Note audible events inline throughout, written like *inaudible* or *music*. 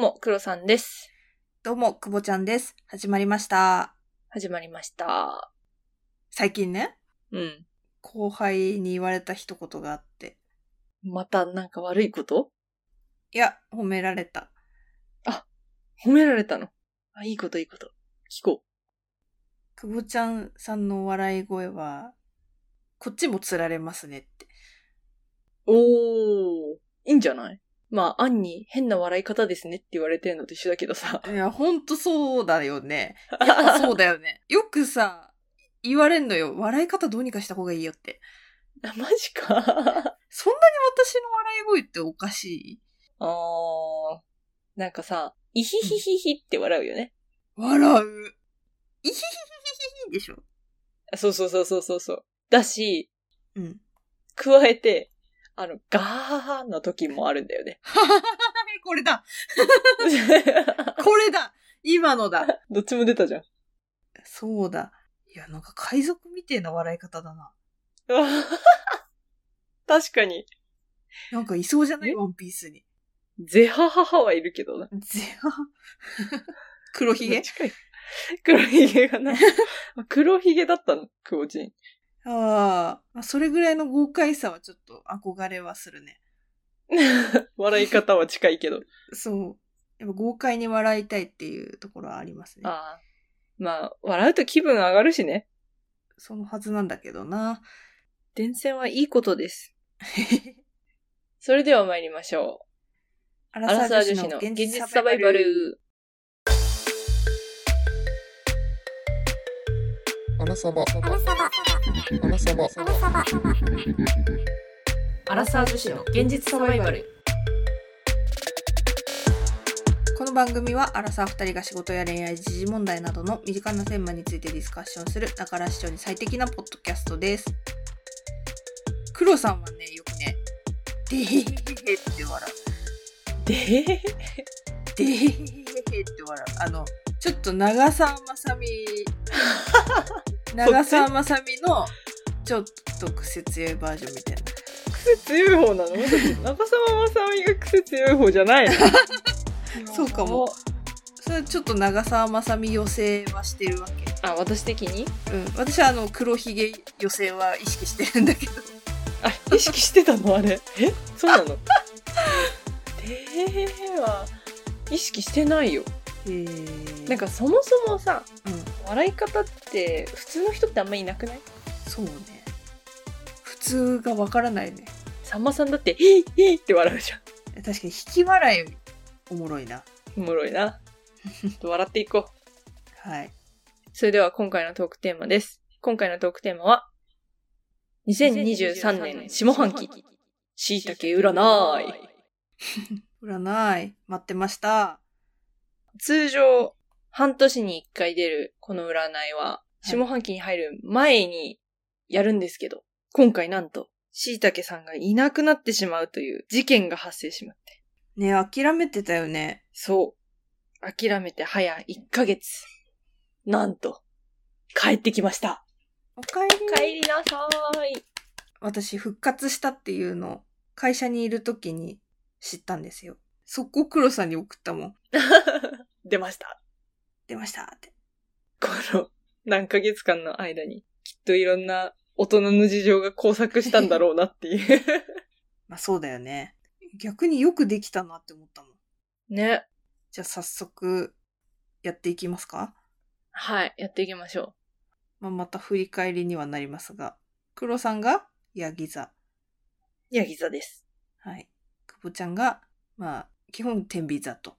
も、黒さんです。どうも、くぼちゃんです。始まりました。始まりました。最近ね、うん。後輩に言われた一言があって。またなんか悪いこと？いや、褒められた。褒められたの？あ、いいこといいこと。聞こくぼちゃんさんの笑い声は、こっちもつられますねって。う。おー。いいんじゃない？まあ、アンに変な笑い方ですねって言われてるのと一緒だけどさ。いや、ほんとそうだよね。*laughs* やっぱそうだよね。よくさ、言われんのよ。笑い方どうにかした方がいいよって。あマジか。あそんなに私の笑い声っておかしい？ー。なんかさ、イヒヒヒヒって笑うよね。笑う。いひひひひひでしょ。あそうそうそうそうそうそう。だし、うん。加えて、あの、ガーの時もあるんだよね。*laughs* これだ *laughs* これだ今のだどっちも出たじゃん。そうだ。いや、なんか海賊みてえな笑い方だな。*laughs* 確かに。なんかいそうじゃない？え？ワンピースに。ゼハハハはいるけどな。ぜは。黒ひげ？近い。黒ひげがな。黒ひげだったの、クオチン。ああ、それぐらいの豪快さはちょっと憧れはするね。*laughs* 笑い方は近いけど。*laughs* そう。やっぱ豪快に笑いたいっていうところはありますね。ああ。まあ、笑うと気分上がるしね。そのはずなんだけどな。伝染はいいことです。*laughs* それでは参りましょう。アアラサー女子の現実サバイバ。ル。アラサバ。アラサバ。アラサバ。アラサー女子の現実サバイバル。この番組はアラサー二人が仕事や恋愛、時事問題などの身近なテーマについてディスカッションする、だから視聴に最適なポッドキャストです。黒さんはね、よくね、でへへへへって笑う。でへへでへへへへって笑う。あの、ちょっと長澤まさみ、長澤まさみの、ちょっと癖強いバージョンみたいな。癖強い方なの？*laughs* 中澤まさみが癖強い方じゃないの？*laughs* そうかも。それちょっと長澤まさみ寄せはしてるわけ。あ、私的に？うん。私はあの、黒ひげ寄せは意識してるんだけど。あ、意識してたの？あれ？え？そうなの？でへへは、意識してないよ。なんかそもそもさ、うん。笑い方って普通の人ってあんまいなくない？そうね。普通がわからないね。さんまさんだって、へいへいって笑うじゃん。確かに引き笑いおもろいな。おもろいな。笑っていこう。はい。それでは今回のトークテーマです。今回のトークテーマは、2023年下半期、椎茸占い。*laughs* 占い、待ってました。通常、半年に一回出るこの占いは、い下半期に入る前にやるんですけど、今回なんと、椎茸さんがいなくなってしまうという事件が発生しまって。ね諦めてたよね。そう。諦めて早1ヶ月。なんと、帰ってきました。おかえり。帰りなさーい。私復活したっていうのを会社にいる時に知ったんですよ。速攻黒さんに送ったもん。*laughs* 出ました。出ましたって。この何ヶ月間の間に、きっといろんな大人の事情が交錯したんだろうなっていう。*laughs* まあそうだよね。逆によくできたなって思ったもん。ね。じゃあ早速やっていきますか？はい、やっていきましょまあ、また振り返りにはなりますが。黒さんがヤギ座。う。ヤギ座です。はい。久保ちゃんが、まあ、基本天秤座と。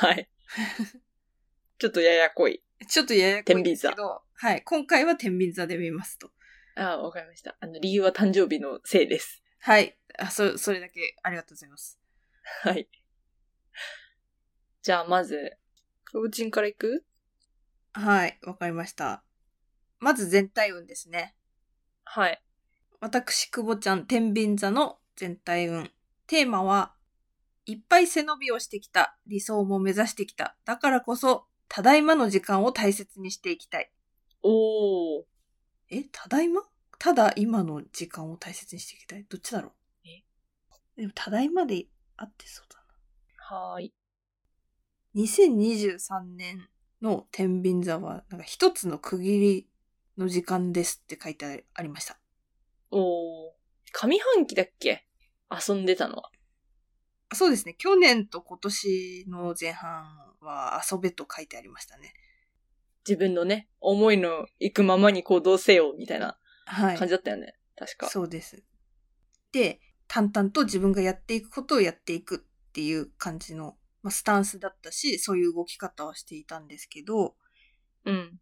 はい。*laughs* ちょっとややこい。ちょっとややこいんですけ天ど、はい。今回は天秤座で見ますと。ああ、わかりました。あの、理由は誕生日のせいです。はい。あ、そ、それだけありがとうございます。はい。じゃあ、まず、クボチンからいく？はい。わかりました。まず全体運ですね。はい。私、久保ちゃん、天秤座の全体運。テーマは、いっぱい背伸びをしてきた。理想も目指してきた。だからこそ、ただいまの時間を大切にしていきたい。おー。え、ただいま？ただ今の時間を大切にしていきたい。どっちだろう？え？でも、ただいまであってそうだはーい。2023年の天秤座は、なんか一つの区切りの時間ですって書いてありました。おー。上半期だっけ？遊んでたのは。そうですね。去年と今年の前半は遊べと書いてありましたね。自分のね、思いの行くままに行動せよ、みたいなはい。感じだったよね。確か。そうです。で、淡々と自分がやっていくことをやっていくっていう感じの、まあ、スタンスだったし、そういう動き方をしていたんですけど、うん。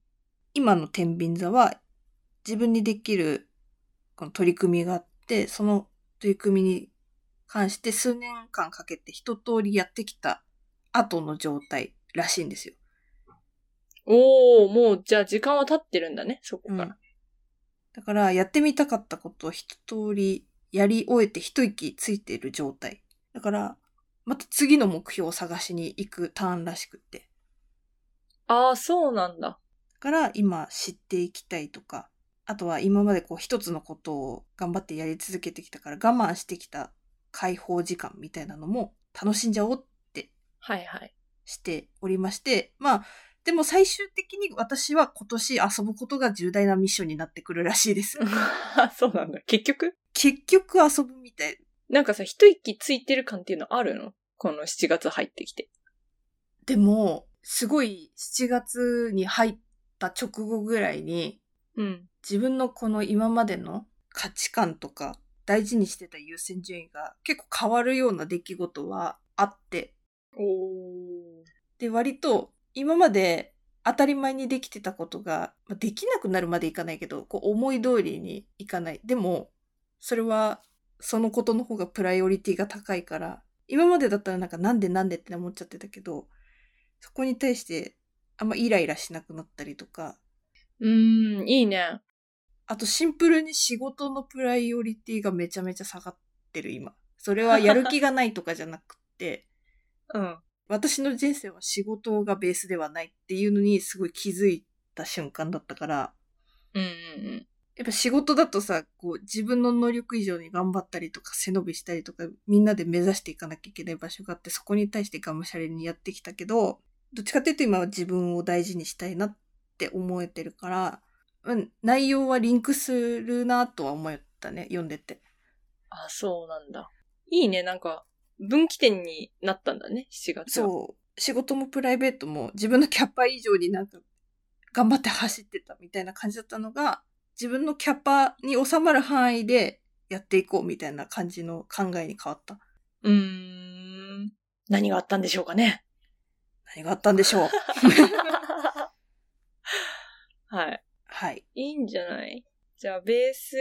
今の天秤座は自分にできるこの取り組みがあって、その取り組みに関して数年間かけて一通りやってきた後の状態らしいんですよ。おー、もう、じゃあ時間は経ってるんだね、そこから。うんだから、やってみたかったことを一通りやり終えて一息ついている状態。だから、また次の目標を探しに行くターンらしくって。ああ、そうなんだ。だから、今知っていきたいとか、あとは今までこう一つのことを頑張ってやり続けてきたから我慢してきた解放時間みたいなのも楽しんじゃおうってはいはい。しておりまして、まあ、でも最終的に私は今年遊ぶことが重大なミッションになってくるらしいです。*laughs* そうなんだ。結局？結局遊ぶみたい。なんかさ、一息ついてる感っていうのあるの？この7月入ってきて。でも、すごい7月に入った直後ぐらいに、うん。自分のこの今までの価値観とか大事にしてた優先順位が結構変わるような出来事はあって。で、割と今まで当たり前にできてたことが、まあできなくなるまでいかないけど、こう思い通りにいかない。でも、それはそのことの方がプライオリティが高いから、今までだったらなんかなんでなんでって思っちゃってたけど、そこに対してあんまイライラしなくなったりとか、うーん、いいね。あとシンプルに仕事のプライオリティがめちゃめちゃ下がってる今。それは *laughs* やる気がないとかじゃなくて、うん。私の人生は仕事がベースではないっていうのにすごい気づいた瞬間だったから、うんうんやっぱ仕事だとさ、こう自分の能力以上に頑張ったりとか背伸びしたりとかみんなで目指していかなきゃいけない場所があってそこに対してがむしゃらにやってきたけど、どっちかっていうと今は自分を大事にしたいなって思えてるから、うん、内容はリンクするなとは思ったね、読んでて。あ、そうなんだ。いいね、なんか、分岐点になったんだね、7月は。そう。仕事もプライベートも自分のキャパ以上になんか頑張って走ってたみたいな感じだったのが、自分のキャパに収まる範囲でやっていこうみたいな感じの考えに変わった。うーん。何があったんでしょうかね。何があったんでしょう。*laughs* はい。はい。いいんじゃない？じゃあ、ベース、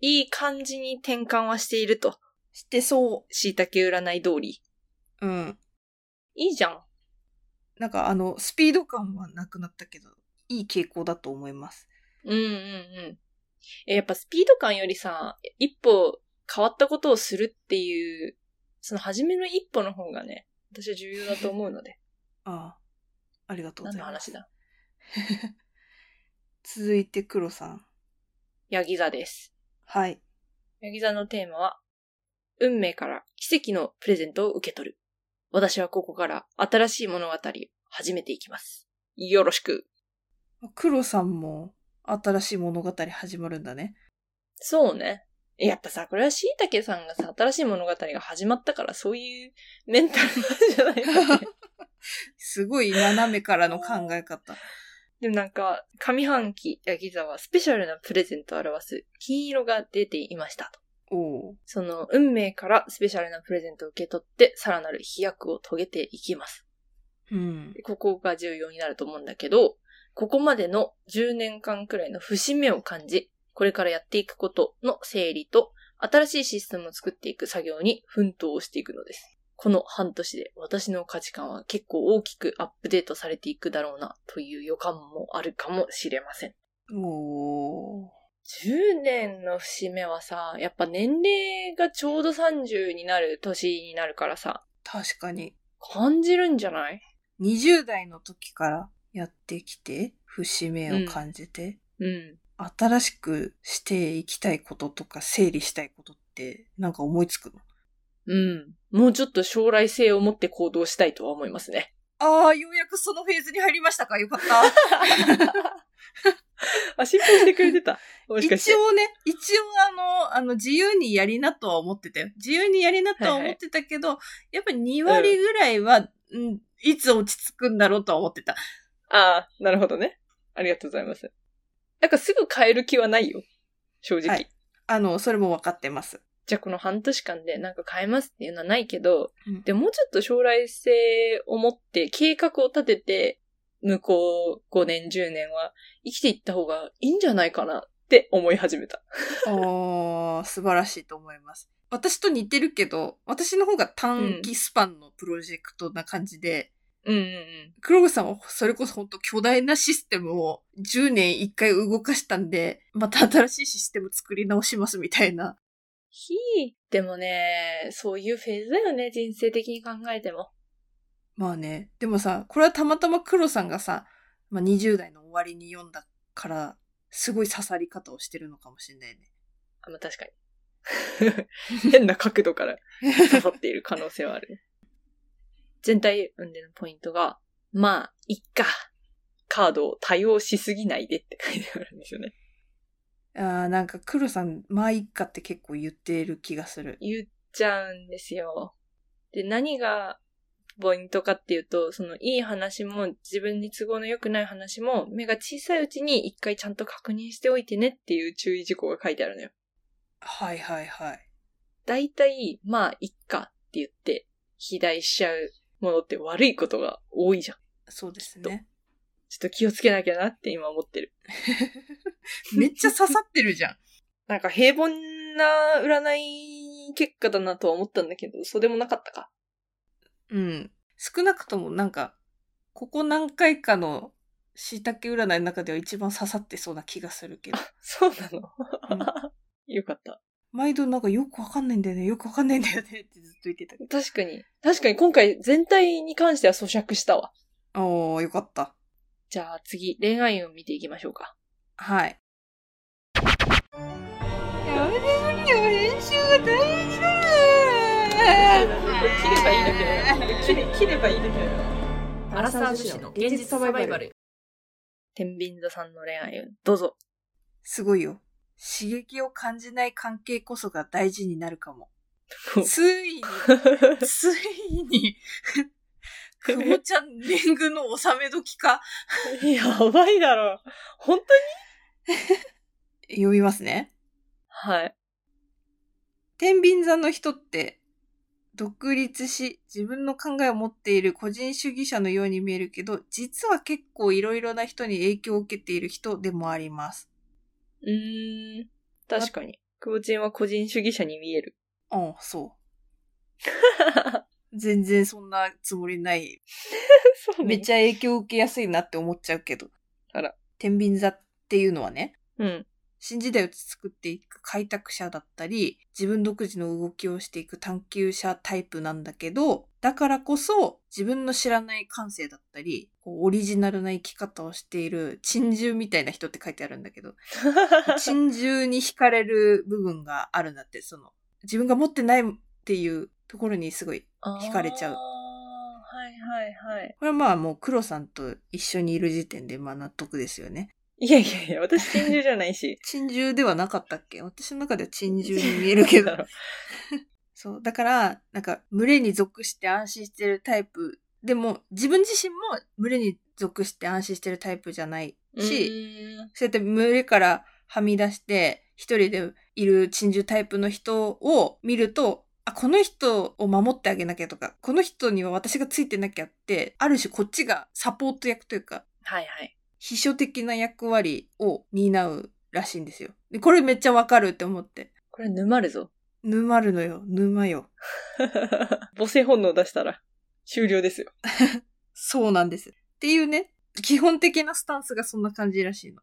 いい感じに転換はしていると。してそ椎茸占い通り。う。うん。いいじゃん。なんかあの、スピード感はなくなったけど、いい傾向だと思います。うんうんうん。え、やっぱスピード感よりさ、一歩変わったことをするっていう、その初めの一歩の方がね、私は重要だと思うので。*laughs* ああ。ありがとうご何ざいます。の話だ？*laughs* 続いて黒さん。ヤギ座です。はい。ヤギ座のテーマは、運命から奇跡のプレゼントを受け取る。私はここから新しい物語を始めていきます。よろしく。黒さんも新しい物語始まるんだね。そうね。やっぱさ、これは椎茸さんがさ、新しい物語が始まったから、そういうメンタルなんじゃないかね。*laughs* すごい斜めからの考え方。でもなんか、上半期、ヤギ座はスペシャルなプレゼントを表す金色が出ていましたと。おお。その運命からスペシャルなプレゼントを受け取って、さらなる飛躍を遂げていきます。うん。ここが重要になると思うんだけど、ここまでの10年間くらいの節目を感じ、これからやっていくことの整理と、新しいシステムを作っていく作業に奮闘をしていくのです。この半年で私の価値観は結構大きくアップデートされていくだろうなという予感もあるかもしれません。おー。10年の節目はさ、やっぱ年齢がちょうど30になる年になるからさ、確かに。感じるんじゃない？20代の時からやってきて、節目を感じて、うん。新しくしていきたいこととか整理したいことってなんか思いつくの？うん。もうちょっと将来性を持って行動したいとは思いますね。ああ、ようやくそのフェーズに入りましたかよかった。*laughs* あ、心配してくれてた。もしかして。一応ね、一応あの、あの、自由にやりなとは思ってたよ。自由にやりなとは思ってたけど、やっぱ2割ぐらいは、うん、いつ落ち着くんだろうとは思ってた。ああ、なるほどね。ありがとうございます。なんかすぐ変える気はないよ。正直。はいあの、それも分かってます。じゃあこの半年間でなんか変えますっていうのはないけど、うんでもうちょっと将来性を持って計画を立てて、向こう5年、10年は生きていった方がいいんじゃないかなって思い始めた。おー、素晴らしいと思います。私と似てるけど、私の方が短期スパンのプロジェクトな感じで、うんうんうん。黒口さんはそれこそ本当巨大なシステムを10年1回動かしたんで、また新しいシステム作り直しますみたいな。ひーでもね、そういうフェーズだよね、人生的に考えても。まあね。でもさ、これはたまたま黒さんがさ、まあ、20代の終わりに読んだから、すごい刺さり方をしてるのかもしれないね。あ、まあ、確かに。*laughs* 変な角度から刺さっている可能性はあるね。全体運でのポイントが、まあ、いっか。カードを多用しすぎないでって書いてあるんですよね。あーなんか黒さん、まあいっかって結構言ってる気がする。言っちゃうんですよ。で、何がポイントかっていうと、そのいい話も自分に都合の良くない話も目が小さいうちに一回ちゃんと確認しておいてねっていう注意事項が書いてあるのよ。はいはいはい。だいたい、まあ、いっかって言って、肥大しちゃうものって悪いことが多いじゃん。そうですね。ちょっと気をつけなきゃなって今思ってる。*laughs* めっちゃ刺さってるじゃん。*laughs* なんか平凡な占い結果だなとは思ったんだけど、そうでもなかったか。うん。少なくともなんか、ここ何回かの椎茸占いの中では一番刺さってそうな気がするけど。*laughs* そうなの、よかった。毎度なんかよくわかんないんだよね、よくわかんないんだよねってずっと言ってたけ確かに。確かに今回全体に関しては咀嚼したわ。ど。おー、よかった。じゃあ次、恋愛運見ていきましょうか。はい。やめてくれよ、編集が大事だ切ればいいだけだよ。切れ、切ればいいだけだよ。アラサー女子の現実サバイバル。天秤座さんの恋愛運、どうぞ。すごいよ。刺激を感じない関係こそが大事になるかも。ついに、ついに、久保ちゃん年貢の納め時かやばいだろ。本当に？*laughs* 読みますね。はい。天秤座の人って、独立し、自分の考えを持っている個人主義者のように見えるけど、実は結構いろいろな人に影響を受けている人でもあります。うーん。確かに。久保ちんは個人主義者に見える。うん、そう。*laughs* 全然そんなつもりない。*laughs* そうめっちゃ影響を受けやすいなって思っちゃうけど。あら。天秤座っていうのはね、ゃ。うん。新時代を作っていく開拓者だったり、自分独自の動きをしていく探求者タイプなんだけど、だからこそ自分の知らない感性だったり、こうオリジナルな生き方をしている珍獣みたいな人って書いてあるんだけど、*laughs* 珍獣に惹かれる部分があるんだって、その、自分が持ってないっていうところにすごい、惹かれちゃうはいはいはい。これはまあもう黒さんと一緒にいる時点でまあ納得ですよね。いやいやいや、私珍獣じゃないし。*laughs* 珍獣ではなかったっけ？私の中では珍獣に見えるけど *laughs* そう。だから、なんか、群れに属して安心してるタイプ。でも、自分自身も群れに属して安心してるタイプじゃないうし、そうやって群れからはみ出して、一人でいる珍獣タイプの人を見ると、あ、この人を守ってあげなきゃとか、この人には私がついてなきゃって、ある種こっちがサポート役というか、はいはい。秘書的な役割を担うらしいんですよ。で、これめっちゃわかるって思って。これ沼るぞ。沼るのよ、沼よ。*laughs* 母性本能出したら終了ですよ。*laughs* そうなんです。っていうね、基本的なスタンスがそんな感じらしいの。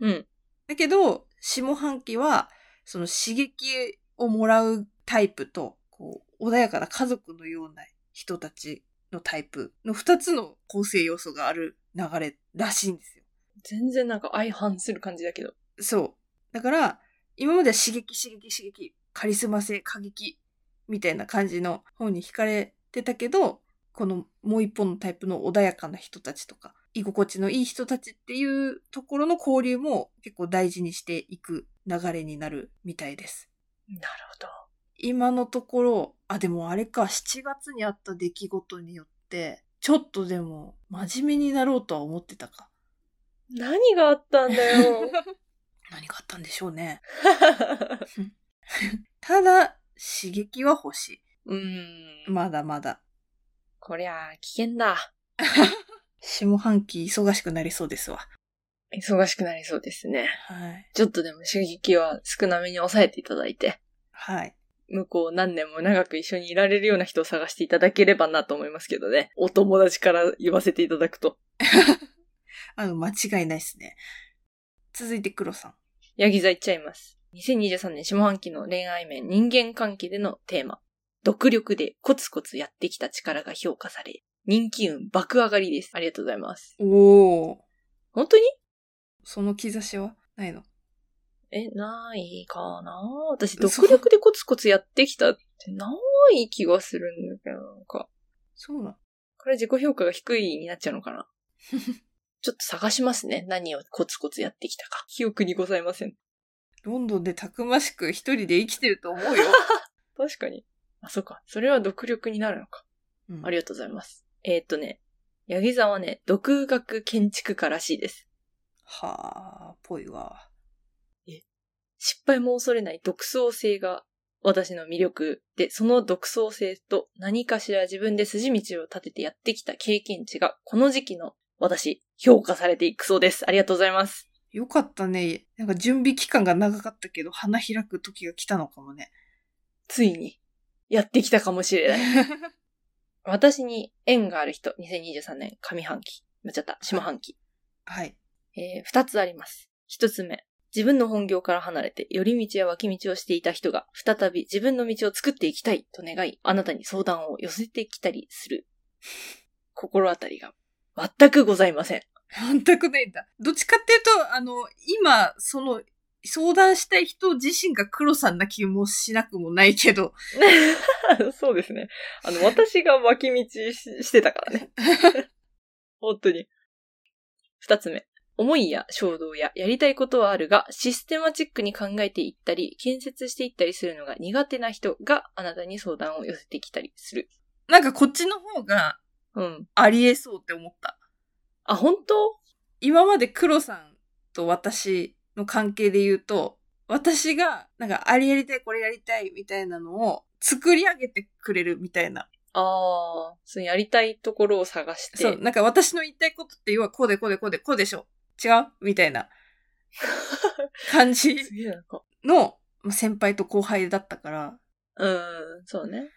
うん。だけど、下半期は、その刺激をもらうタイプと、こう、穏やかな家族のような人たちのタイプの二つの構成要素がある流れらしいんですよ。全然なんか相反する感じだけど。そう。だから、今までは刺激、刺激、刺激、カリスマ性、過激、みたいな感じの方に惹かれてたけど、このもう一本のタイプの穏やかな人たちとか、居心地のいい人たちっていうところの交流も結構大事にしていく流れになるみたいです。なるほど。今のところ、あ、でもあれか、7月にあった出来事によって、ちょっとでも真面目になろうとは思ってたか。何があったんだよ。*laughs* 何があったんでしょうね。*laughs* ただ、刺激は欲しい。うーん。まだまだ。こりゃ、危険だ。*laughs* 下半期忙しくなりそうですわ。忙しくなりそうですね。はい。ちょっとでも刺激は少なめに抑えていただいて、はい。向こう何年も長く一緒にいられるような人を探していただければなと思いますけどね。お友達から言わせていただくと。*laughs* あの、間違いないですね。続いて黒さん。ヤギ座いっちゃいます。2023年下半期の恋愛面、人間関係でのテーマ。独力でコツコツやってきた力が評価され、人気運爆上がりです。ありがとうございます。おー。本当に？その兆しは？ないの？え、ないかな？私、独力でコツコツやってきたってない気がするんだけど、なんか。そうな。これ自己評価が低いになっちゃうのかな？*laughs* ちょっと探しますね。何をコツコツやってきたか。記憶にございません。ロンドンでたくましく一人で生きてると思うよ。*laughs* 確かに。あ、そっか。それは独力になるのか。うんありがとうございます。えーっとね、ヤギ座はね、独学建築家らしいです。はあ、ぽいわ。失敗も恐れない独創性が私の魅力で、その独創性と何かしら自分で筋道を立ててやってきた経験値が、この時期の私、評価されていくそうです。ありがとうございます。よかったね。なんか準備期間が長かったけど、花開く時が来たのかもね。ついに、やってきたかもしれない。*laughs* 私に縁がある人、2023年上半期。間違った、下半期。はい。えー二つあります。一つ目。自分の本業から離れて、寄り道や脇道をしていた人が、再び自分の道を作っていきたいと願い、あなたに相談を寄せてきたりする。心当たりが全くございません。全くないんだ。どっちかっていうと、あの、今、その、相談したい人自身が黒さんな気もしなくもないけど。*laughs* そうですね。あの、*laughs* 私が脇道ししてたからね。*laughs* 本当に。二つ目。思いや衝動ややりたいことはあるが、システマチックに考えていったり、建設していったりするのが苦手な人があなたに相談を寄せてきたりする。なんかこっちの方がうん。ありえそうって思った。あ、本当？今まで黒さんと私の関係で言うと、私が、なんか、あれやりたい、これやりたい、みたいなのを作り上げてくれるみたいな。ああ、そのやりたいところを探して。そう、なんか私の言いたいことって要はこうでこうでこうでこうでしょ。違う？みたいな感じ。のまあ先輩と後輩だったから、うん、そうね。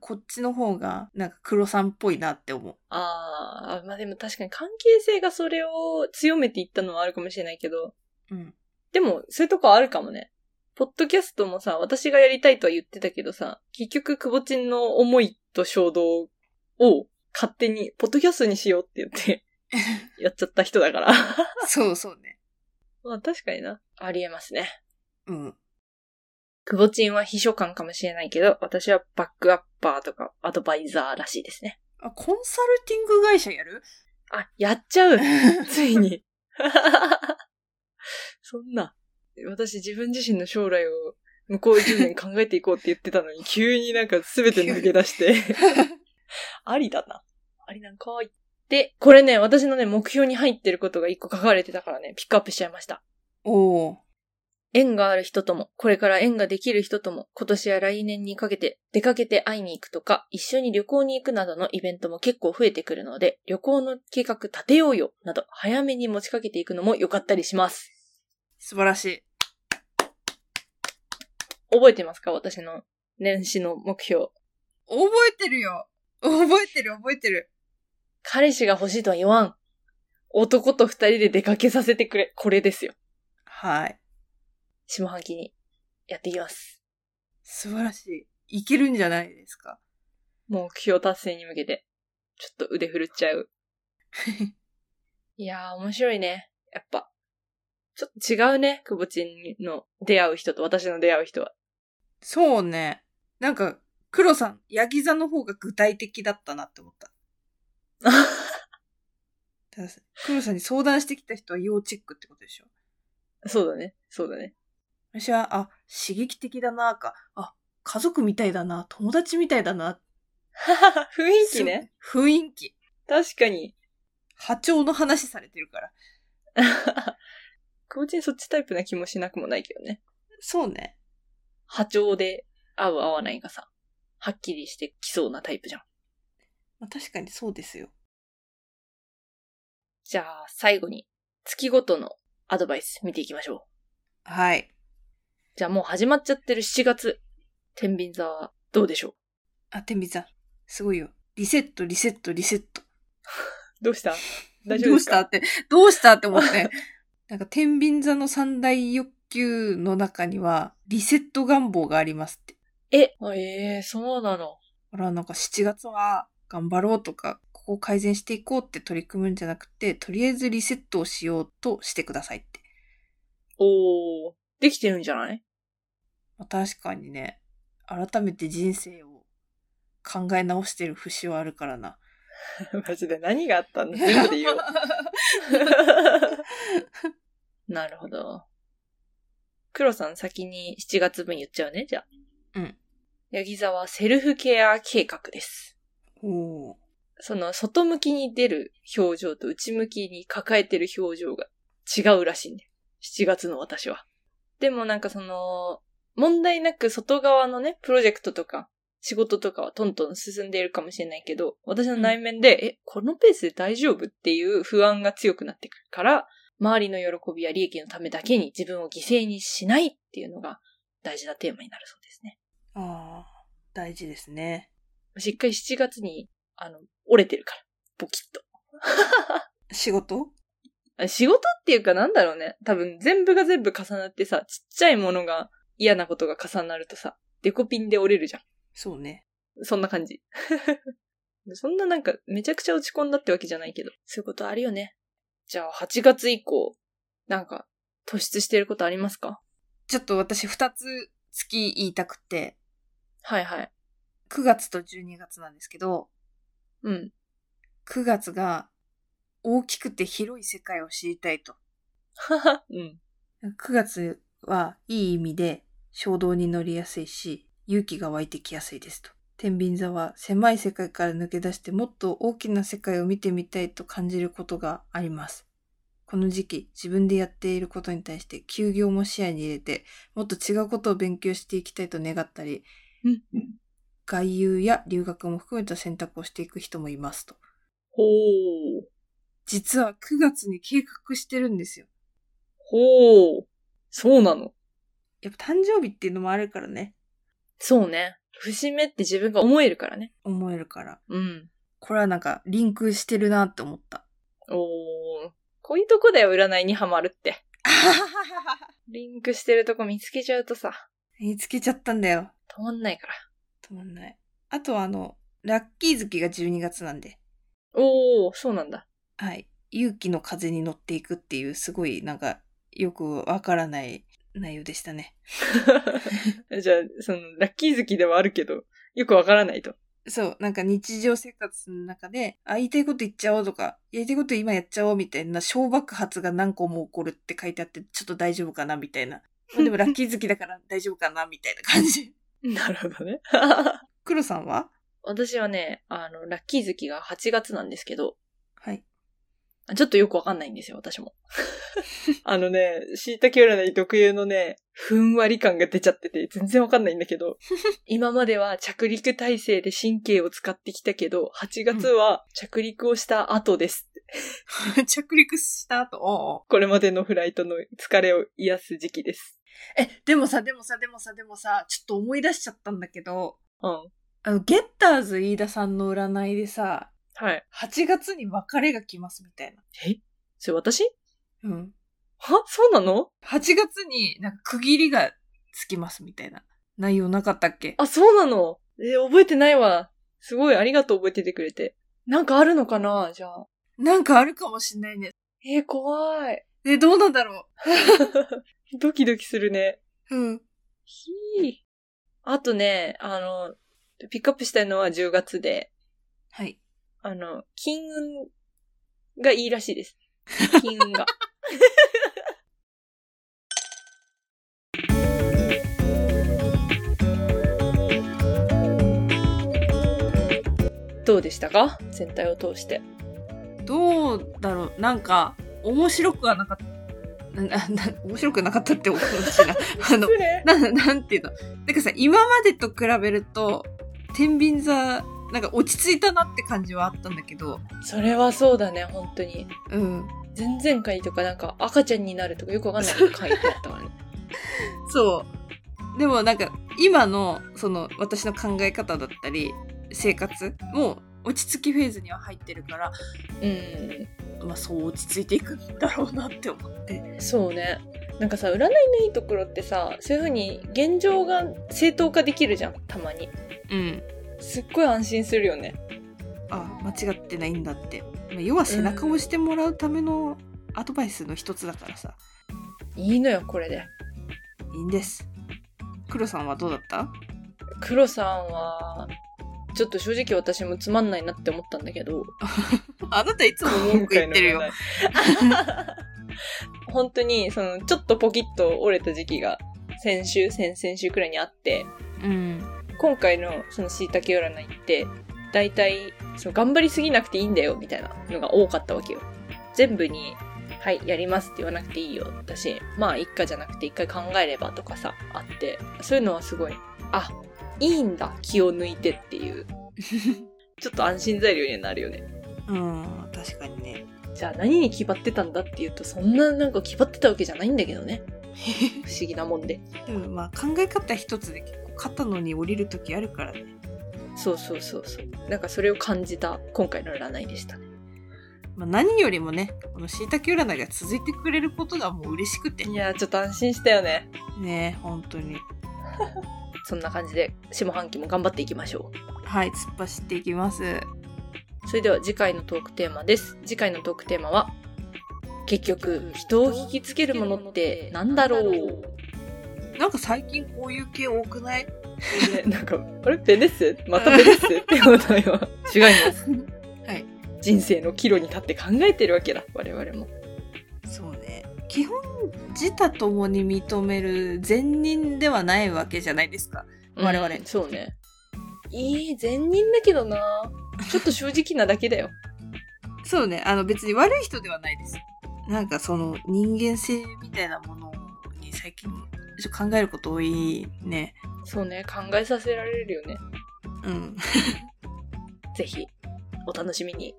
こっちの方がなんか黒さんっぽいなって思う。ああ、まあでも確かに関係性がそれを強めていったのはあるかもしれないけど、うん。でも、そういうとこあるかもね。ポッドキャストもさ、私がやりたいとは言ってたけどさ、結局、くぼちんの思いと衝動を勝手に、ポッドキャストにしようって言って、*laughs* やっちゃった人だから。*laughs* そうそうね。まあ確かにな。ありえますね。うん。くぼちんは秘書官かもしれないけど、私はバックアッパーとかアドバイザーらしいですね。あ、コンサルティング会社やる？あ、やっちゃう *laughs* ついに。そんな。私自分自身の将来を向こう10年考えていこうって言ってたのに、急になんか全て抜け出して。ありだな。ありなんかーい。で、これね、私のね、目標に入ってることが一個書かれてたからね、ピックアップしちゃいました。おー。縁がある人とも、これから縁ができる人とも、今年や来年にかけて出かけて会いに行くとか、一緒に旅行に行くなどのイベントも結構増えてくるので、旅行の計画立てようよ、など、早めに持ちかけていくのも良かったりします。素晴らしい。覚えてますか？私の年始の目標。覚えてるよ。覚えてる覚えてる。彼氏が欲しいとは言わん。男と二人で出かけさせてくれ。これですよ。はい。下半期にやっていきます。素晴らしい。いけるんじゃないですか？目標達成に向けて、ちょっと腕振るっちゃう。*laughs* いやー、面白いね。やっぱ。ちょっと違うね、くぼちんの出会う人と私の出会う人は。そうね。なんか、黒さん、ヤギ座の方が具体的だったなって思った。*laughs* だから黒さんに相談してきた人は要チェックってことでしょ？そうだね。そうだね。私は、あ、刺激的だなか、あ、家族みたいだな、友達みたいだな。*laughs* 雰囲気ね。す。雰囲気。確かに。波長の話されてるから。*laughs* くぼちんそっちタイプな気もしなくもないけどね。そうね。波長で合う合わないがさ、はっきりしてきそうなタイプじゃん。まあ、確かにそうですよ。じゃあ、最後に、月ごとのアドバイス見ていきましょう。はい。じゃあもう始まっちゃってる7月。天秤座はどうでしょう？あ、天秤座。すごいよ。リセット、リセット、リセット。*laughs* どうした？大丈どう夫ですか？したって、どうしたって思って。*laughs* なんか、天秤座の三大欲求の中には、リセット願望がありますって。え、あええそうなの。ほら、なんか7月は頑張ろうとか、ここを改善していこうって取り組むんじゃなくて、とりあえずリセットをしようとしてくださいって。おー、できてるんじゃない？まあ、確かにね、改めて人生を考え直してる節はあるからな。*laughs* マジで何があったの全部で言おう。*laughs* なるほど。黒さん先に7月分言っちゃうね、じゃあ。うん。ヤギ座はセルフケア計画です。その外向きに出る表情と内向きに抱えてる表情が違うらしいんだよ。7月の私は。でもなんかその、問題なく外側のね、プロジェクトとか、仕事とかはトントン進んでいるかもしれないけど、私の内面で、え、このペースで大丈夫っていう不安が強くなってくるから、周りの喜びや利益のためだけに自分を犠牲にしないっていうのが大事なテーマになるそうですね。ああ、大事ですね。しっかり7月に、あの、折れてるから。ボキッと。*laughs* 仕事？あ仕事っていうかなんだろうね。多分全部が全部重なってさ、ちっちゃいものが嫌なことが重なるとさ、デコピンで折れるじゃそうね。ん。そんな感じ。*laughs* そんななんかめちゃくちゃ落ち込んだってわけじゃないけど、そういうことあるよね。じゃあ8月以降、なんか突出してることありますか？ちょっと私二つ月言いたくて、はいはい。9月と12月なんですけど、うん。9月が大きくて広い世界を知りたいと。*laughs* うん。9月はいい意味で衝動に乗りやすいし、勇気が湧いてきやすいですと。天秤座は狭い世界から抜け出してもっと大きな世界を見てみたいと感じることがあります。この時期、自分でやっていることに対して休業も視野に入れて、もっと違うことを勉強していきたいと願ったり、うん。外遊や留学も含めた選択をしていく人もいますと。ほー。実は9月に計画してるんですよ。ほー。そうなの。やっぱ誕生日っていうのもあるからね。そうね。節目って自分が思えるからね。思えるから。うん。これはなんかリンクしてるなって思った。おー。こういうとこだよ、占いにハマるって。*laughs* リンクしてるとこ見つけちゃうとさ、見つけちゃったんだよ。止まんないから。止まんない。あとはあの、ラッキー月が12月なんで。おー、そうなんだ。はい。勇気の風に乗っていくっていうすごいなんかよくわからない内容でしたね。*laughs* じゃあ、その、ラッキー好きではあるけど、よくわからないと。そう、なんか日常生活の中で、あ、言いたいこと言っちゃおうとか、やりたいこと今やっちゃおうみたいな小爆発が何個も起こるって書いてあって、ちょっと大丈夫かなみたいな。まあでもラッキー好きだから大丈夫かなみたいな感じ。なるほどね。*laughs* 黒さんは？私はね、あの、ラッキー好きが8月なんですけど、はい。ちょっとよくわかんないんですよ、私も。*laughs* あのね、椎茸占い特有のね、ふんわり感が出ちゃってて、全然わかんないんだけど、*laughs* 今までは着陸体制で神経を使ってきたけど、8月は着陸をした後です。*laughs* 着陸した後、*laughs* これまでのフライトの疲れを癒す時期です。え、でもさ、でもさ、でもさ、でもさ、ちょっと思い出しちゃったんだけど、うん。あの、ゲッターズ飯田さんの占いでさ、はい。8月に別れが来ますみたいな。え？それ私？うん。は？そうなの？8月になんか区切りがつきますみたいな内容なかったっけ？あ、そうなの？えー覚えてないわ。すごい、ありがとう覚えててくれて。なんかあるのかな？じゃあ。なんかあるかもしんないね。えー怖い。え、どうなんだろ *laughs* ドキドキするね。ううん。ひー。あとね、あの、ピックアップしたいのは10月で、はい。あの、金運がいいらしいです。金運が。*laughs* どうでしたか？全体を通して。どうだろう？なんか、面白くはなかった。な、な、面白くなかったって思うしな。*laughs* あの、な、なんていうの？なんかさ、今までと比べると、天秤座、なんか落ち着いたなって感じはあったんだけど、それはそうだね、本当に。うん。前々回とかなんか赤ちゃんになるとかよくわかんない回だったからね。*laughs* そう。でもなんか、今の、その、私の考え方だったり、生活も、落ち着きフェーズには入ってるから、うん。まあそう落ち着いていくんだろうなって思って。そうね。なんかさ、占いのいいところってさ、そういう風に現状が正当化できるじゃん、たまに。うん。すっごい安心するよね。あ間違ってないんだって。まあ要は背中を押してもらうためのアドバイスの一つだからさ。いいのよ、これで。いいんです。黒さんはどうだった？黒さんは、ちょっと正直私もつまんないなって思ったんだけど。あなたいつも文句言ってるよ。*laughs* 本当に、その、ちょっとポキッと折れた時期が、先週、先々週くらいにあって、うん。今回のその椎茸占いって、大体、その頑張りすぎなくていいんだよ、みたいなのが多かったわけよ。全部に、はい、やりますって言わなくていいよ。だし、まあ、一回じゃなくて一回考えればとかさ、あって、そういうのはすごい、あ、いいんだ、気を抜いてっていう。*laughs* ちょっと安心材料になるよね。うん、確かにね。じゃあ何に決まってたんだっていうと、そんななんか決まってたわけじゃないんだけどね。*laughs* 不思議なもんで。でもまあ考え方一つで結構肩のに降りるときあるからね。そうそうそうそう。なんかそれを感じた今回の占いでしたね。まあ何よりもね、この椎茸占いが続いてくれることがもう嬉しくて。いやー、ちょっと安心したよね。ね本当に。*laughs* そんな感じで、下半期も頑張っていきましょはい、突っ走っていきます。う。それでは次回のトークテーマです。次回のトークテーマは、結局、人を引きつけるものってなんだろう？なんか最近こういう系多くない？ね *laughs* なんか、あれ？ベネッセ？またベネッセ？*laughs* って思ったよ。違います。はい。人生の岐路に立って考えてるわけだ。我々も。そうね。基本、自他ともに認める善人ではないわけじゃないですか。我々うんそうね。いい、善人だけどなちょっと正直なだけだよ。*laughs* そうね。あの別に悪い人ではないです。なんかその人間性みたいなものに最近考えること多いね。そうね、考えさせられるよね。うん。*laughs* ぜひ、お楽しみに。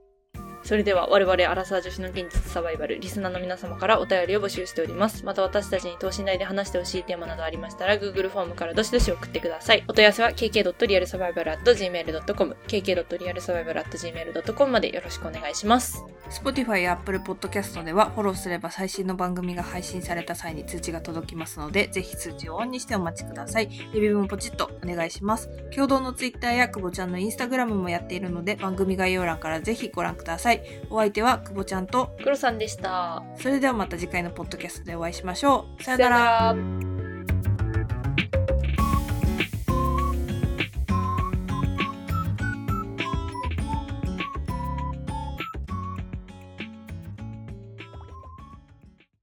それでは、我々アラサー女子の現実サバイバル、リスナーの皆様からお便りを募集しております。また私たちに等身大で話してほしいテーマなどありましたら、Google フォームからどしどし送ってください。お問い合わせは kk.realsurvival.gmail.com、kk.realsurvival.gmail.com までよろしくお願いします。Spotify や Apple Podcast ではフォローすれば最新の番組が配信された際に通知が届きますので、ぜひ通知をオンにしてお待ちください。レビューもポチッとお願いします。共同の Twitter や久保ちゃんの Instagram もやっているので、番組概要欄からぜひご覧ください。お相手は久保ちゃんと、黒さんでした。それではまた次回のポッドキャストでお会いしましょう。さよ。なら。